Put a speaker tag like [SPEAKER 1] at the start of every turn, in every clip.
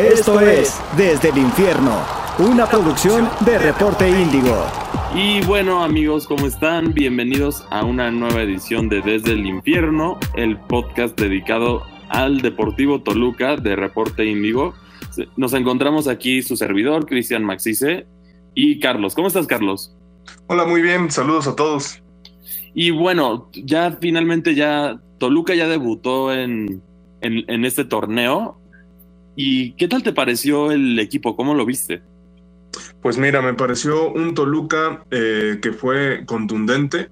[SPEAKER 1] Esto es Desde el Infierno, una producción de Reporte Índigo.
[SPEAKER 2] Y bueno amigos, ¿cómo están? Bienvenidos a una nueva edición de Desde el Infierno, el podcast dedicado al Deportivo Toluca de Reporte Índigo. Nos encontramos aquí su servidor, Cristian Maxice, y Carlos. ¿Cómo estás, Carlos?
[SPEAKER 3] Hola, muy bien. Saludos a todos.
[SPEAKER 2] Y bueno, ya finalmente ya Toluca ya debutó en, en, este torneo. ¿Y qué tal te pareció el equipo? ¿Cómo lo viste?
[SPEAKER 3] Pues mira, me pareció un Toluca eh, que fue contundente,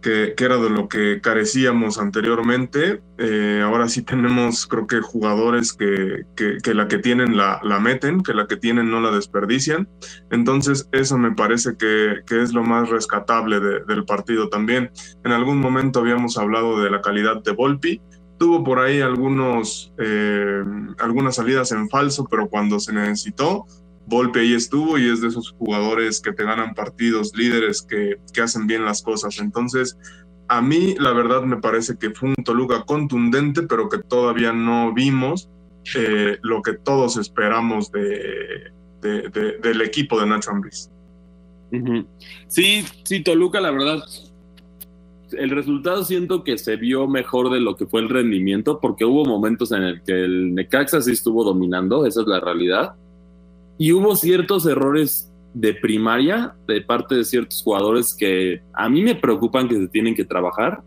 [SPEAKER 3] que, era de lo que carecíamos anteriormente. Eh, ahora sí tenemos, creo que, jugadores que, la que tienen la, meten, que la que tienen no la desperdician. Entonces, eso me parece que, que es lo más rescatable del partido también. En algún momento habíamos hablado de la calidad de Volpi. Tuvo por ahí algunos, eh, algunas salidas en falso, pero cuando se necesitó, Volpe ahí estuvo y es de esos jugadores que te ganan partidos, líderes que, que hacen bien las cosas. Entonces, a mí la verdad me parece que fue un Toluca contundente, pero que todavía no vimos eh, lo que todos esperamos de, del equipo de Nacho Ambriz.
[SPEAKER 2] Sí, sí, Toluca, la verdad, el resultado siento que se vio mejor de lo que fue el rendimiento, porque hubo momentos en el que el Necaxa sí estuvo dominando, esa es la realidad y hubo ciertos errores de primaria de parte de ciertos jugadores que a mí me preocupan que se tienen que trabajar.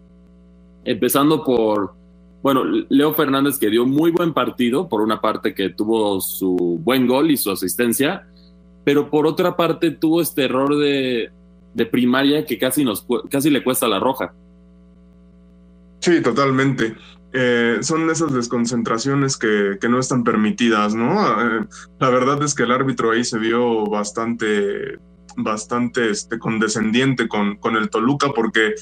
[SPEAKER 2] Empezando por, bueno, Leo Fernández que dio muy buen partido, por una parte que tuvo su buen gol y su asistencia, pero por otra parte tuvo este error de, de primaria que casi, nos, casi le cuesta la roja.
[SPEAKER 3] Sí, totalmente. Eh, son esas desconcentraciones que, que, no están permitidas, ¿no? Eh, la verdad es que el árbitro ahí se vio bastante, bastante este, condescendiente con, con el Toluca porque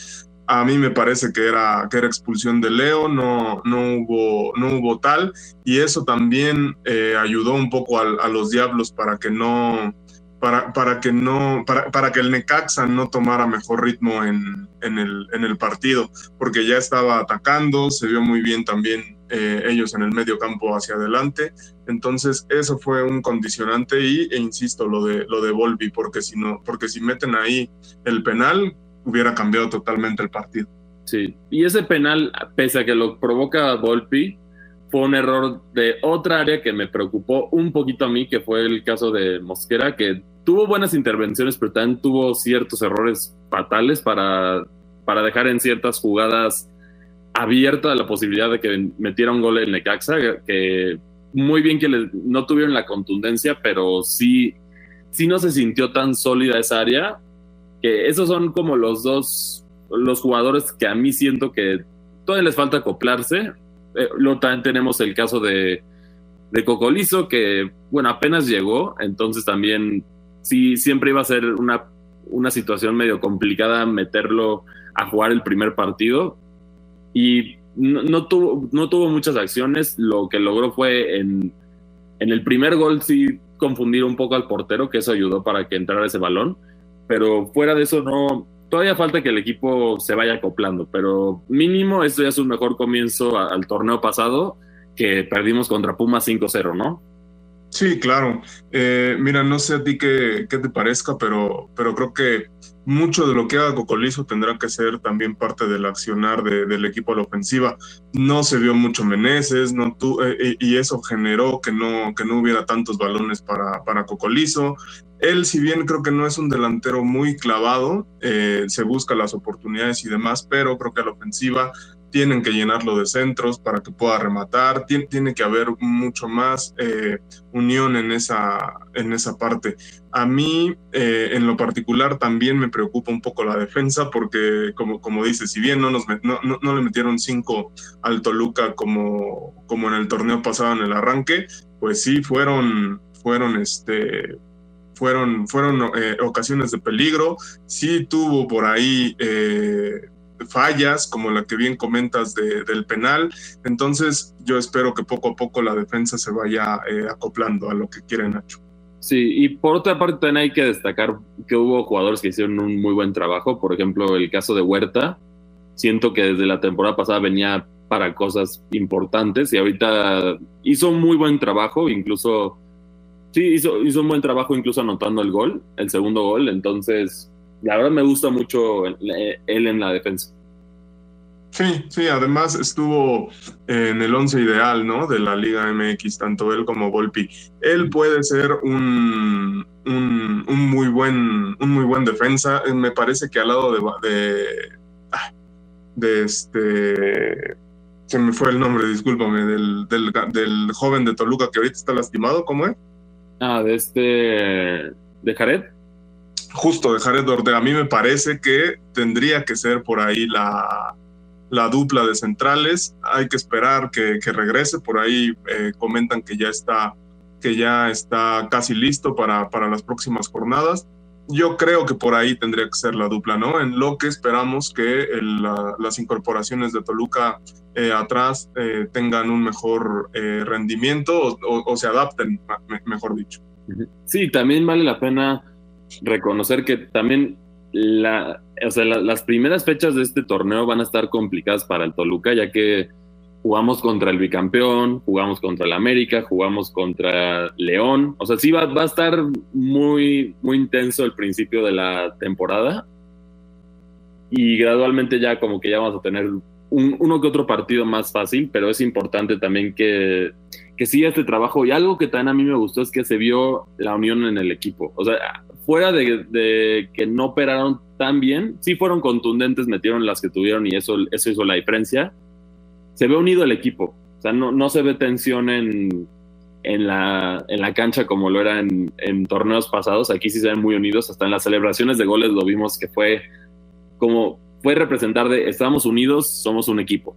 [SPEAKER 3] a mí me parece que era, que era expulsión de Leo, no, no, hubo, no hubo tal, y eso también eh, ayudó un poco a, los Diablos para que no, para, para que no, para, para, que el Necaxa no tomara mejor ritmo en, en, el, en el partido, porque ya estaba atacando, se vio muy bien también eh, ellos en el medio campo hacia adelante. Entonces, eso fue un condicionante y, e insisto, lo de, lo de Volvi, porque si no, porque si meten ahí el penal, hubiera cambiado totalmente el partido.
[SPEAKER 2] Sí, y ese penal, pese a que lo provoca Volpi, fue un error de otra área que me preocupó un poquito a mí, que fue el caso de Mosquera, que tuvo buenas intervenciones, pero también tuvo ciertos errores fatales para, para dejar en ciertas jugadas abierta la posibilidad de que metiera un gol en Necaxa, que muy bien que no tuvieron la contundencia, pero sí, sí no se sintió tan sólida esa área, que esos son como los dos, los jugadores que a mí siento que todavía les falta acoplarse, eh, luego también tenemos el caso de, de Cocolizo, que, bueno, apenas llegó, entonces también sí, siempre iba a ser una, una situación medio complicada meterlo a jugar el primer partido. Y no, tuvo, no tuvo muchas acciones, lo que logró fue en, en el primer gol sí confundir un poco al portero, que eso ayudó para que entrara ese balón, pero fuera de eso no, todavía falta que el equipo se vaya acoplando, pero mínimo esto ya es un mejor comienzo al torneo pasado que perdimos contra Puma 5-0, ¿no?
[SPEAKER 3] Sí, claro. Eh, mira, no sé a ti qué, qué, te parezca, pero, pero creo que mucho de lo que haga Cocolizo tendrá que ser también parte del accionar del equipo a la ofensiva. No se vio mucho Meneses, no eh, y eso generó que no, que no hubiera tantos balones para, para Cocolizo. Él, si bien creo que no es un delantero muy clavado, eh, se busca las oportunidades y demás, pero creo que a la ofensiva tienen que llenarlo de centros para que pueda rematar, tiene, tiene que haber mucho más eh, unión en esa, en esa parte. A mí, eh, en lo particular, también me preocupa un poco la defensa porque, como, como dice, si bien no, nos, no, no, le metieron cinco al Toluca como, como en el torneo pasado en el arranque, pues sí fueron, fueron este, fueron, fueron eh, ocasiones de peligro, sí tuvo por ahí fallas, como la que bien comentas del penal. Entonces, yo espero que poco a poco la defensa se vaya eh, acoplando a lo que quiere Nacho.
[SPEAKER 2] Sí, y por otra parte también hay que destacar que hubo jugadores que hicieron un muy buen trabajo. Por ejemplo, el caso de Huerta. Siento que desde la temporada pasada venía para cosas importantes y ahorita hizo muy buen trabajo, incluso, sí, hizo, hizo un buen trabajo incluso anotando el gol, el segundo gol, entonces la verdad me gusta mucho él en la defensa.
[SPEAKER 3] Sí, sí, además estuvo en el once ideal, ¿no? De la Liga MX, tanto él como Volpi. Él puede ser un, un, muy buen, un muy buen defensa. Eh, me parece que al lado de, de, de este, se me fue el nombre, discúlpame, del, del, del, joven de Toluca que ahorita está lastimado, ¿cómo es?
[SPEAKER 2] Ah, de este, de Jared.
[SPEAKER 3] Justo, de Jared. A mí me parece que tendría que ser por ahí la la dupla de centrales. Hay que esperar que, regrese. Por ahí eh, comentan que ya está, que ya está casi listo para, para las próximas jornadas. Yo creo que por ahí tendría que ser la dupla, ¿no? En lo que esperamos que las incorporaciones de Toluca eh, atrás eh, tengan un mejor rendimiento o, se adapten, mejor dicho.
[SPEAKER 2] Sí, también vale la pena reconocer que también la, o sea, las primeras fechas de este torneo van a estar complicadas para el Toluca, ya que jugamos contra el bicampeón, jugamos contra el América, jugamos contra León. O sea, sí va, va a estar muy, muy intenso el principio de la temporada. Y gradualmente ya como que ya vamos a tener un, uno que otro partido más fácil, pero es importante también que, que siga este trabajo. Y algo que también a mí me gustó es que se vio la unión en el equipo. O sea, fuera de, que no operaron tan bien, sí fueron contundentes, metieron las que tuvieron y eso, eso hizo la diferencia. Se ve unido el equipo. O sea, no, no se ve tensión en, en, la, en la cancha como lo era en, en, torneos pasados. Aquí sí se ven muy unidos. Hasta en las celebraciones de goles lo vimos que fue como fue representar de estamos unidos, somos un equipo.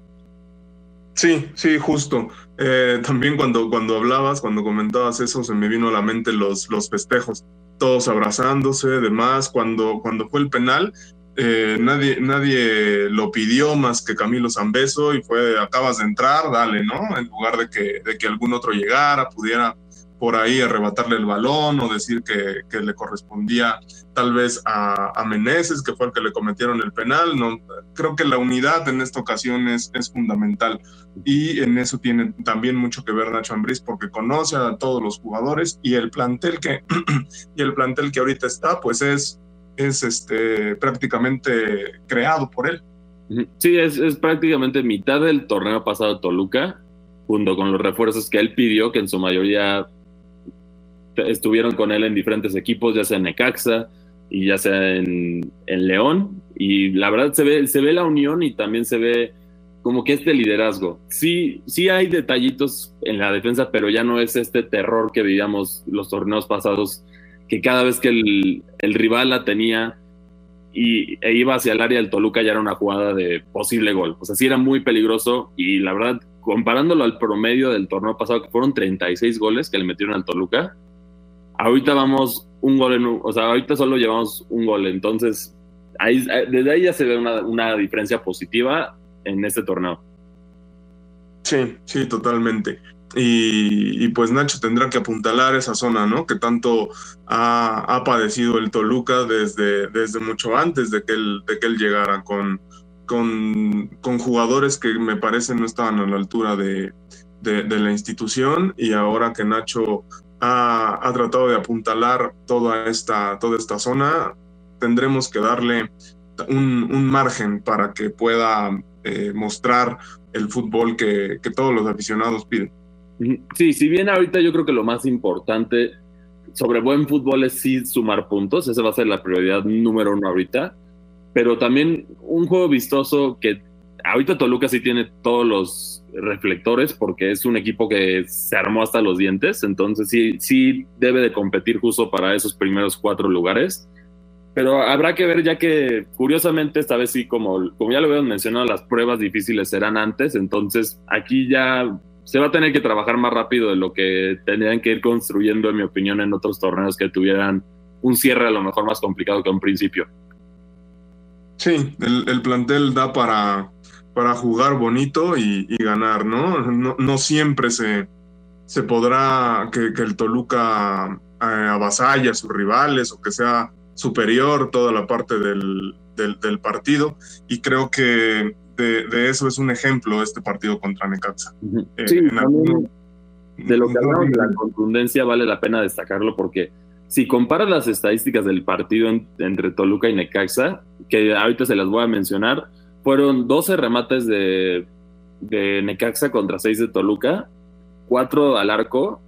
[SPEAKER 3] Sí, sí, justo. Eh, también cuando, cuando hablabas, cuando comentabas eso, se me vino a la mente los, los festejos, todos abrazándose, demás. Cuando, cuando fue el penal, eh, nadie, nadie lo pidió más que Camilo Zambeso y fue, acabas de entrar, dale, ¿no? En lugar de que, de que algún otro llegara, pudiera por ahí arrebatarle el balón o decir que, que le correspondía tal vez a, a, Meneses, que fue el que le cometieron el penal. No, creo que la unidad en esta ocasión es, es fundamental y en eso tiene también mucho que ver Nacho Ambriz porque conoce a todos los jugadores y el plantel que, y el plantel que ahorita está pues es, es este, prácticamente creado por él.
[SPEAKER 2] Sí, es, es prácticamente mitad del torneo pasado Toluca, junto con los refuerzos que él pidió, que en su mayoría estuvieron con él en diferentes equipos, ya sea en Necaxa y ya sea en, León. Y la verdad se ve, se ve la unión y también se ve como que este liderazgo. Sí, sí hay detallitos en la defensa, pero ya no es este terror que vivíamos los torneos pasados, que cada vez que el, el rival la tenía y, e iba hacia el área del Toluca ya era una jugada de posible gol. O sea, sí era muy peligroso y la verdad, comparándolo al promedio del torneo pasado, que fueron 36 goles que le metieron al Toluca, Ahorita vamos un gol en o sea, ahorita solo llevamos un gol, entonces ahí, desde ahí ya se ve una, diferencia positiva en este torneo.
[SPEAKER 3] Sí, sí, totalmente. Y, pues Nacho tendrá que apuntalar esa zona, ¿no? Que tanto ha, padecido el Toluca desde, desde mucho antes de que él, de que él llegara con, con, con jugadores que me parece no estaban a la altura de, de, la institución y ahora que Nacho ha, tratado de apuntalar toda esta, toda esta zona, tendremos que darle un, margen para que pueda eh, mostrar el fútbol que, todos los aficionados piden.
[SPEAKER 2] Sí, si bien ahorita yo creo que lo más importante sobre buen fútbol es sí sumar puntos, esa va a ser la prioridad número uno ahorita, pero también un juego vistoso que ahorita Toluca sí tiene todos los reflectores porque es un equipo que se armó hasta los dientes, entonces sí, sí debe de competir justo para esos primeros cuatro lugares. Pero habrá que ver ya que curiosamente esta vez sí, como, como ya lo habían mencionado, las pruebas difíciles serán antes, entonces aquí ya se va a tener que trabajar más rápido de lo que tendrían que ir construyendo, en mi opinión, en otros torneos que tuvieran un cierre a lo mejor más complicado que un principio.
[SPEAKER 3] Sí, el plantel da para, para jugar bonito y, ganar, ¿no? ¿no? ¿no? siempre se, se podrá que, el Toluca eh, avasalle a sus rivales o que sea superior toda la parte del, del, partido y creo que de, eso es un ejemplo este partido contra Necaxa.
[SPEAKER 2] Eh, sí, de lo que hablamos de la contundencia vale la pena destacarlo porque si comparas las estadísticas del partido entre Toluca y Necaxa, que ahorita se las voy a mencionar, fueron 12 remates de, de Necaxa contra 6 de Toluca, 4 al arco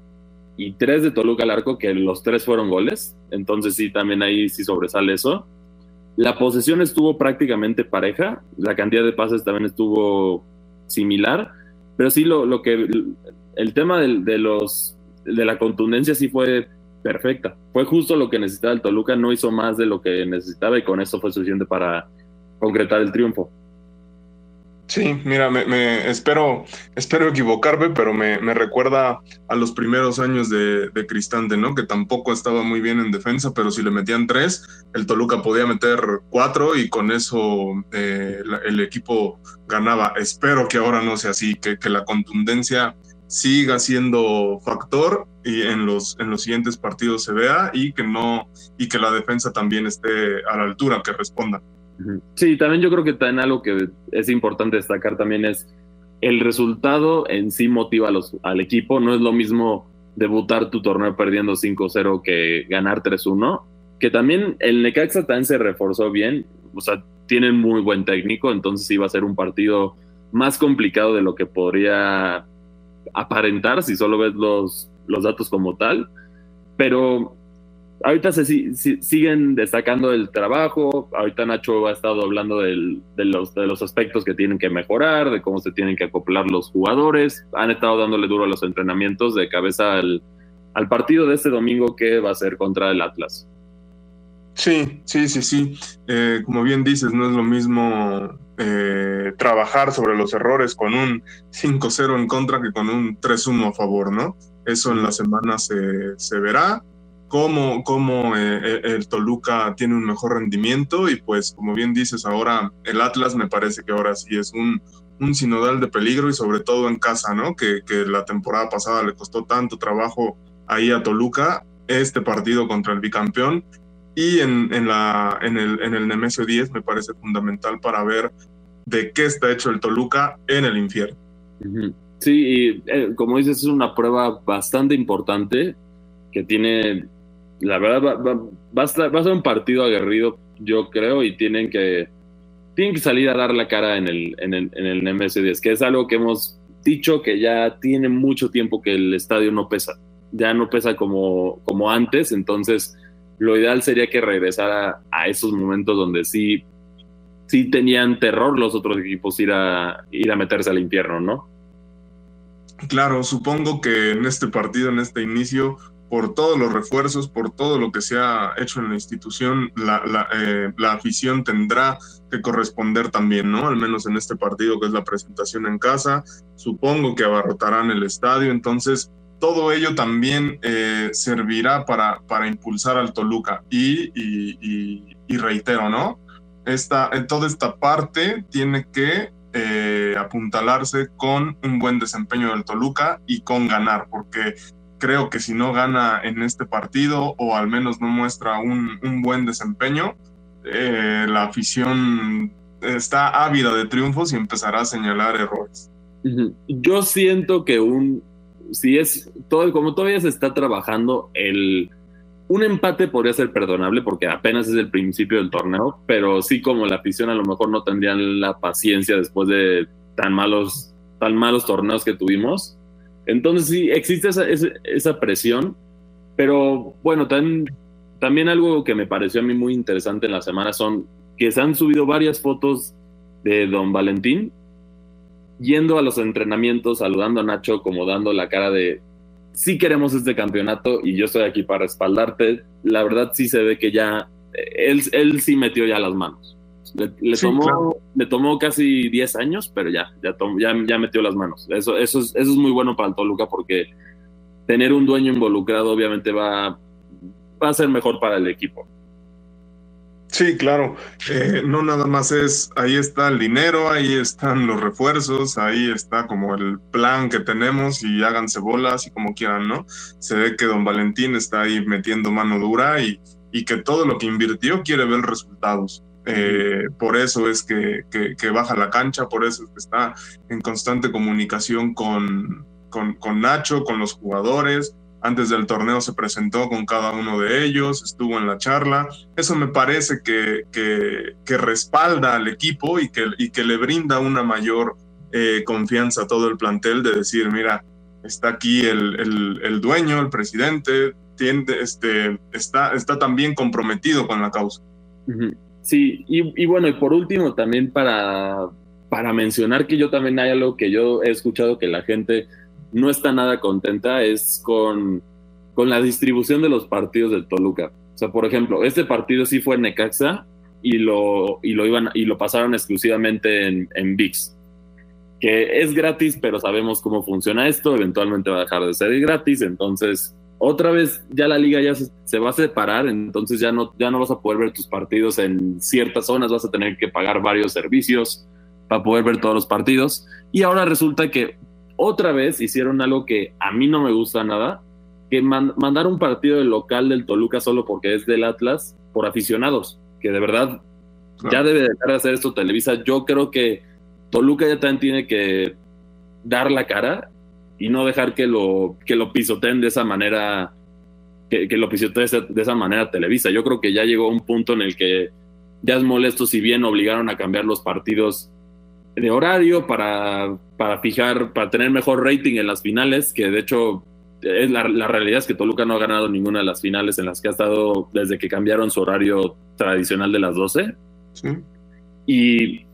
[SPEAKER 2] y 3 de Toluca al arco, que los 3 fueron goles. Entonces sí, también ahí sí sobresale eso. La posesión estuvo prácticamente pareja, la cantidad de pases también estuvo similar, pero sí lo, lo que el tema de, de, los de la contundencia sí fue perfecta. Fue justo lo que necesitaba el Toluca, no hizo más de lo que necesitaba y con eso fue suficiente para concretar el triunfo.
[SPEAKER 3] Sí, mira, me, espero, espero equivocarme, pero me, recuerda a los primeros años de, Cristante, ¿no? Que tampoco estaba muy bien en defensa, pero si le metían tres, el Toluca podía meter cuatro y con eso eh, el equipo ganaba. Espero que ahora no sea así, que, que la contundencia siga siendo factor y en los, en los siguientes partidos se vea y que no, y que la defensa también esté a la altura, que responda.
[SPEAKER 2] Sí, también yo creo que también algo que es importante destacar también es el resultado en sí motiva los, al equipo. No es lo mismo debutar tu torneo perdiendo 5-0 que ganar 3-1. Que también el Necaxa también se reforzó bien. O sea, tienen muy buen técnico, entonces iba a ser un partido más complicado de lo que podría aparentar si solo ves los, los datos como tal. Pero ahorita se siguen destacando el trabajo. Ahorita Nacho ha estado hablando de, los, de los aspectos que tienen que mejorar, de cómo se tienen que acoplar los jugadores. Han estado dándole duro a los entrenamientos de cabeza al, al partido de este domingo que va a ser contra el Atlas.
[SPEAKER 3] Sí, sí, sí, sí. Eh, como bien dices, no es lo mismo eh, trabajar sobre los errores con un 5-0 en contra que con un 3-1 a favor, ¿no? Eso en la semana se, se verá cómo, cómo eh, eh, el Toluca tiene un mejor rendimiento y pues como bien dices ahora el Atlas me parece que ahora sí es un, un sinodal de peligro y sobre todo en casa, ¿no? Que, que la temporada pasada le costó tanto trabajo ahí a Toluca, este partido contra el bicampeón y en, en, la, en, el, en el Nemesio 10 me parece fundamental para ver de qué está hecho el Toluca en el infierno.
[SPEAKER 2] Sí, y eh, como dices, es una prueba bastante importante que tiene la verdad va, a ser un partido aguerrido, yo creo, y tienen que, tienen que salir a dar la cara en el, en el, en el MS10, que es algo que hemos dicho que ya tiene mucho tiempo que el estadio no pesa, ya no pesa como, como antes, entonces lo ideal sería que regresara a esos momentos donde sí, sí tenían terror los otros equipos ir a, ir a meterse al infierno, ¿no?
[SPEAKER 3] Claro, supongo que en este partido, en este inicio, por todos los refuerzos, por todo lo que se ha hecho en la institución, la, eh, la, afición tendrá que corresponder también, ¿no? Al menos en este partido que es la presentación en casa, supongo que abarrotarán el estadio, entonces todo ello también eh, servirá para, para impulsar al Toluca y, y, reitero, ¿no? Esta, toda esta parte tiene que eh, apuntalarse con un buen desempeño del Toluca y con ganar, porque creo que si no gana en este partido o al menos no muestra un, buen desempeño, eh, la afición está ávida de triunfos y empezará a señalar errores.
[SPEAKER 2] Yo siento que un, si es, todo, como todavía se está trabajando, el, un empate podría ser perdonable porque apenas es el principio del torneo, pero sí como la afición a lo mejor no tendrían la paciencia después de tan malos, tan malos torneos que tuvimos entonces sí, existe esa, esa, presión, pero bueno, también, también algo que me pareció a mí muy interesante en la semana son que se han subido varias fotos de don Valentín yendo a los entrenamientos, saludando a Nacho, como dando la cara de sí queremos este campeonato y yo estoy aquí para respaldarte. La verdad sí se ve que ya él, él sí metió ya las manos. Le, tomó, le tomó casi 10 años, pero ya, ya, ya, metió las manos. Eso, eso, es, eso es muy bueno para el Toluca porque tener un dueño involucrado obviamente va, va a ser mejor para el equipo.
[SPEAKER 3] Sí, claro. Eh, no nada más es, ahí está el dinero, ahí están los refuerzos, ahí está como el plan que tenemos y háganse bolas y como quieran, ¿no? Se ve que don Valentín está ahí metiendo mano dura y, y que todo lo que invirtió quiere ver resultados. Eh, por eso es que, que, baja la cancha, por eso es que está en constante comunicación con, con, Nacho, con los jugadores. Antes del torneo se presentó con cada uno de ellos, estuvo en la charla. Eso me parece que, que, respalda al equipo y que, y que le brinda una mayor eh, confianza a todo el plantel de decir, mira, está aquí el, el, dueño, el presidente, tiende, este, está, está también comprometido con la causa.
[SPEAKER 2] Sí, y, bueno, y por último también para, para mencionar que yo también hay algo que yo he escuchado que la gente no está nada contenta es con, con la distribución de los partidos del Toluca. O sea, por ejemplo, este partido sí fue en Necaxa y lo, y lo, iban, y lo pasaron exclusivamente en, en VIX, que es gratis, pero sabemos cómo funciona esto, eventualmente va a dejar de ser gratis, entonces otra vez ya la liga ya se, va a separar, entonces ya no, ya no vas a poder ver tus partidos en ciertas zonas, vas a tener que pagar varios servicios para poder ver todos los partidos. Y ahora resulta que otra vez hicieron algo que a mí no me gusta nada, que mandar un partido del local del Toluca solo porque es del Atlas por aficionados, que de verdad ya debe dejar de hacer esto Televisa. Yo creo que Toluca ya también tiene que dar la cara y no dejar que lo, que lo pisoteen de esa manera, que, lo pisoteen de esa manera Televisa. Yo creo que ya llegó un punto en el que ya es molesto si bien obligaron a cambiar los partidos de horario para, para fijar, para tener mejor rating en las finales, que de hecho es la, realidad es que Toluca no ha ganado ninguna de las finales en las que ha estado desde que cambiaron su horario tradicional de las 12. Y,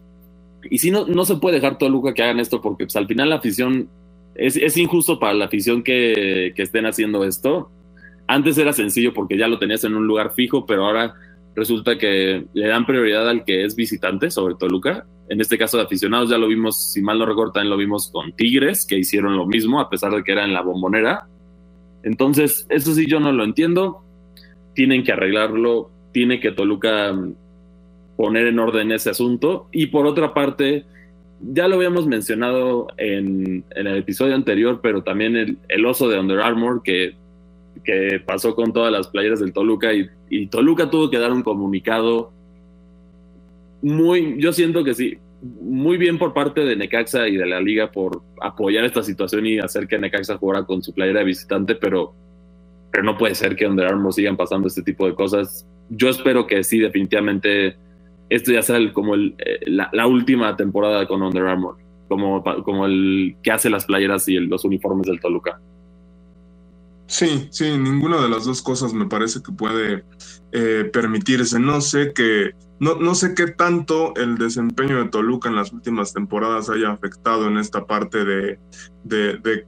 [SPEAKER 2] y si no, no se puede dejar Toluca que hagan esto porque pues, al final la afición es, injusto para la afición que, estén haciendo esto. Antes era sencillo porque ya lo tenías en un lugar fijo, pero ahora resulta que le dan prioridad al que es visitante sobre Toluca. En este caso de aficionados ya lo vimos, si mal no recuerdo, también lo vimos con Tigres, que hicieron lo mismo a pesar de que era en la bombonera. Entonces, eso sí yo no lo entiendo. Tienen que arreglarlo, tiene que Toluca poner en orden ese asunto. Y por otra parte, ya lo habíamos mencionado en, el episodio anterior, pero también el, oso de Under Armour que, que, pasó con todas las playeras del Toluca y, Toluca tuvo que dar un comunicado muy, yo siento que sí, muy bien por parte de Necaxa y de la liga por apoyar esta situación y hacer que Necaxa jugara con su playera de visitante, pero, pero no puede ser que Under Armour sigan pasando este tipo de cosas. Yo espero que sí, definitivamente esto ya sea como el, eh, la, última temporada con Under Armour, como, el que hace las playeras y los uniformes del Toluca.
[SPEAKER 3] Sí, sí, ninguna de las dos cosas me parece que puede eh, permitirse. No sé qué, no, sé qué tanto el desempeño de Toluca en las últimas temporadas haya afectado en esta parte de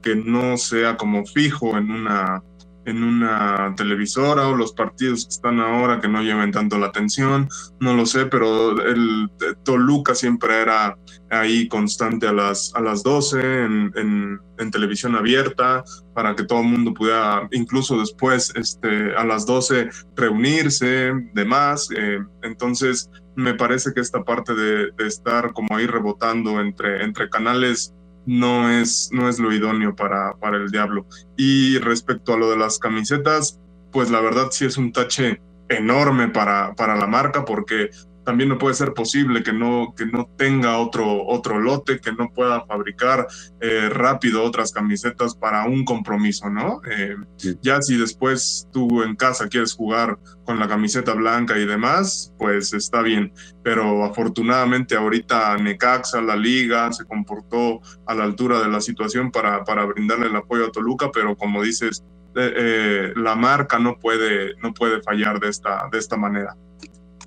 [SPEAKER 3] que no sea como fijo en una en una televisora o los partidos que están ahora que no lleven tanto la atención, no lo sé, pero el Toluca siempre era ahí constante a las, a las 12 en, en, televisión abierta para que todo el mundo pudiera, incluso después este, a las 12 reunirse, demás. Eh, entonces, me parece que esta parte de, de, estar como ahí rebotando entre, entre canales no es, no es lo idóneo para, para el diablo. Y respecto a lo de las camisetas, pues la verdad sí es un tache enorme para, para la marca porque también no puede ser posible que no, que no tenga otro, otro lote, que no pueda fabricar eh, rápido otras camisetas para un compromiso, ¿no? Eh, ya si después tú en casa quieres jugar con la camiseta blanca y demás, pues está bien. Pero afortunadamente ahorita Necaxa, la liga, se comportó a la altura de la situación para, para brindarle el apoyo a Toluca, pero como dices, eh, la marca no puede, no puede fallar de esta, de esta manera.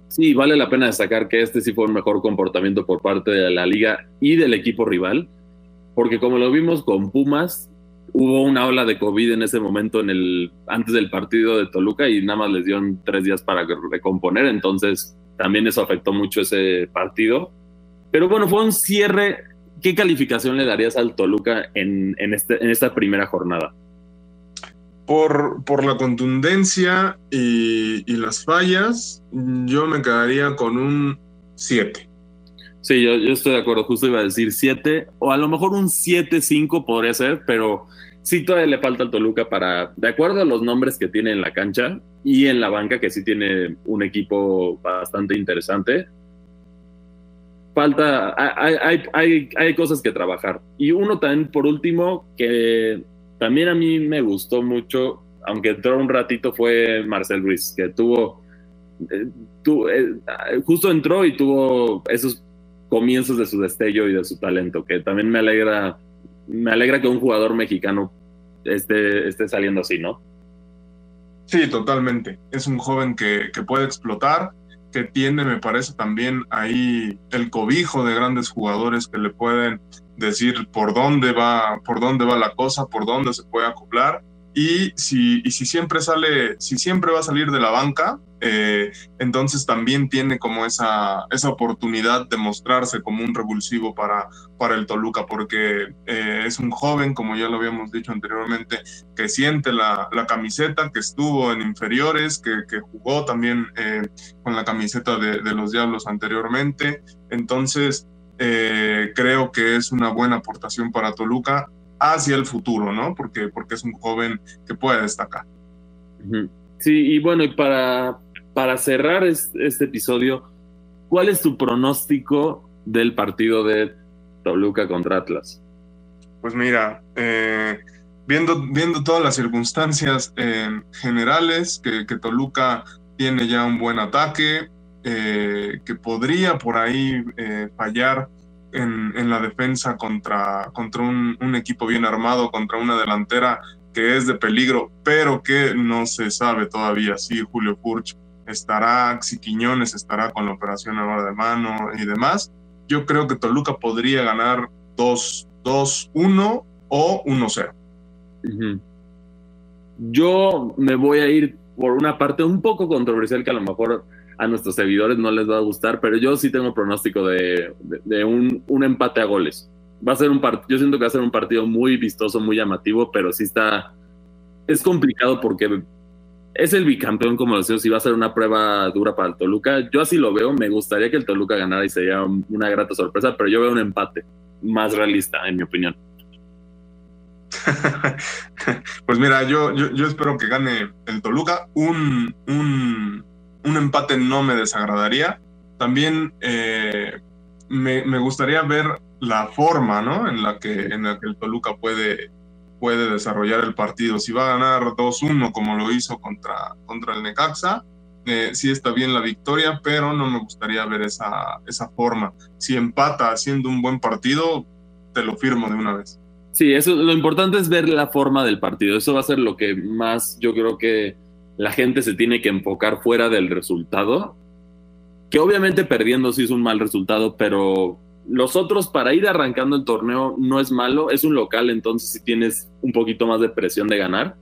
[SPEAKER 2] Sí, vale la pena destacar que este sí fue un mejor comportamiento por parte de la liga y del equipo rival, porque como lo vimos con Pumas, hubo una ola de COVID en ese momento en el antes del partido de Toluca y nada más les dieron tres días para recomponer, entonces también eso afectó mucho ese partido. Pero bueno, fue un cierre. ¿Qué calificación le darías al Toluca en, en, este, en esta primera jornada?
[SPEAKER 3] Por, por la contundencia y, las fallas, yo me quedaría con un 7.
[SPEAKER 2] Sí, yo, estoy de acuerdo, justo iba a decir 7, o a lo mejor un 7-5 podría ser, pero sí todavía le falta al Toluca para, de acuerdo a los nombres que tiene en la cancha y en la banca, que sí tiene un equipo bastante interesante, falta, hay, hay, hay, cosas que trabajar. Y uno también, por último, que también a mí me gustó mucho, aunque entró un ratito, fue Marcel Ruiz, que tuvo, eh, eh, justo entró y tuvo esos comienzos de su destello y de su talento, que también me alegra, me alegra que un jugador mexicano esté, esté saliendo así, ¿no?
[SPEAKER 3] Sí, totalmente. Es un joven que, que puede explotar, que tiene, me parece, también ahí el cobijo de grandes jugadores que le pueden decir por dónde va, por dónde va la cosa, por dónde se puede acoplar y si, y si siempre sale, si siempre va a salir de la banca, eh, entonces también tiene como esa, esa oportunidad de mostrarse como un revulsivo para, para el Toluca, porque eh, es un joven, como ya lo habíamos dicho anteriormente, que siente la, la camiseta, que estuvo en inferiores, que, que jugó también eh, con la camiseta de, de, los Diablos anteriormente. Entonces, creo que es una buena aportación para Toluca hacia el futuro, ¿no? Porque, porque es un joven que puede destacar.
[SPEAKER 2] Sí, y bueno, y para, para cerrar este, episodio, ¿cuál es tu pronóstico del partido de Toluca contra Atlas?
[SPEAKER 3] Pues mira, eh, viendo, viendo todas las circunstancias eh, generales, que, Toluca tiene ya un buen ataque, eh, que podría por ahí fallar en, la defensa contra, contra un, equipo bien armado, contra una delantera que es de peligro, pero que no se sabe todavía si Julio Furch estará, si Quiñones estará con la operación ahora de mano y demás. Yo creo que Toluca podría ganar 2-1 o 1-0.
[SPEAKER 2] Yo me voy a ir por una parte un poco controversial que a lo mejor a nuestros seguidores no les va a gustar, pero yo sí tengo pronóstico de, un, un, empate a goles. Va a ser un partido, yo siento que va a ser un partido muy vistoso, muy llamativo, pero sí está, es complicado porque es el bicampeón, como decía, si va a ser una prueba dura para el Toluca. Yo así lo veo, me gustaría que el Toluca ganara y sería una grata sorpresa, pero yo veo un empate más realista, en mi opinión.
[SPEAKER 3] pues mira, yo, yo, yo, espero que gane el Toluca un, un, un empate no me desagradaría. También eh, me, gustaría ver la forma ¿no? en, la que, en la que el Toluca puede, puede desarrollar el partido. Si va a ganar 2-1 como lo hizo contra, contra el Necaxa, eh, sí está bien la victoria, pero no me gustaría ver esa, esa forma. Si empata haciendo un buen partido, te lo firmo de una vez.
[SPEAKER 2] Sí, eso lo importante es ver la forma del partido. Eso va a ser lo que más yo creo que la gente se tiene que enfocar fuera del resultado, que obviamente perdiendo sí es un mal resultado, pero los otros para ir arrancando el torneo no es malo, es un local, entonces si tienes un poquito más de presión de ganar,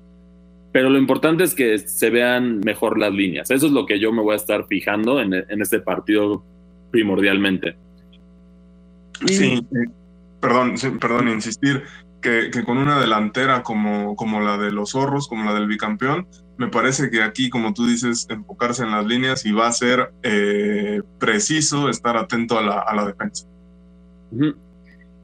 [SPEAKER 2] pero lo importante es que se vean mejor las líneas, eso es lo que yo me voy a estar fijando en, este partido primordialmente.
[SPEAKER 3] Sí, perdón, perdón, insistir, que, que, con una delantera como, como la de los zorros, como la del bicampeón, me parece que aquí, como tú dices, enfocarse en las líneas y va a ser eh, preciso estar atento a la, defensa.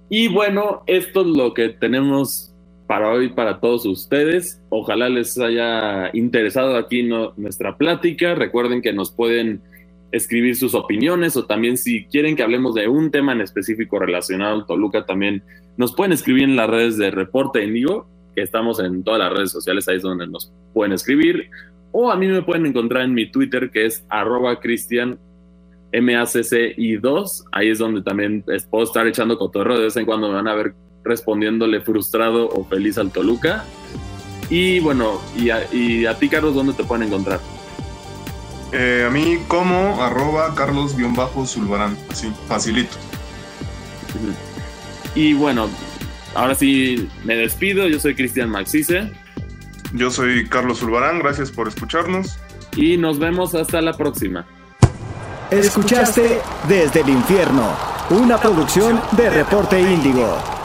[SPEAKER 2] Y bueno, esto es lo que tenemos para hoy para todos ustedes. Ojalá les haya interesado aquí nuestra plática. Recuerden que nos pueden escribir sus opiniones o también si quieren que hablemos de un tema en específico relacionado al Toluca, también nos pueden escribir en las redes de Reporte Indigo que estamos en todas las redes sociales, ahí es donde nos pueden escribir. O a mí me pueden encontrar en mi Twitter, que es arroba cristian MACCI2. Ahí es donde también puedo estar echando cotorreo. De vez en cuando me van a ver respondiéndole frustrado o feliz al Toluca. Y bueno, y a, ti, Carlos, ¿dónde te pueden encontrar?
[SPEAKER 3] Eh, a mí como arroba carlos-zulbarán, así, facilito.
[SPEAKER 2] Y bueno, Ahora sí, me despido. Yo soy Cristian Maxice.
[SPEAKER 3] Yo soy Carlos Ulvarán. Gracias por escucharnos.
[SPEAKER 2] Y nos vemos hasta la próxima.
[SPEAKER 1] Escuchaste Desde el Infierno, una producción de Reporte Índigo.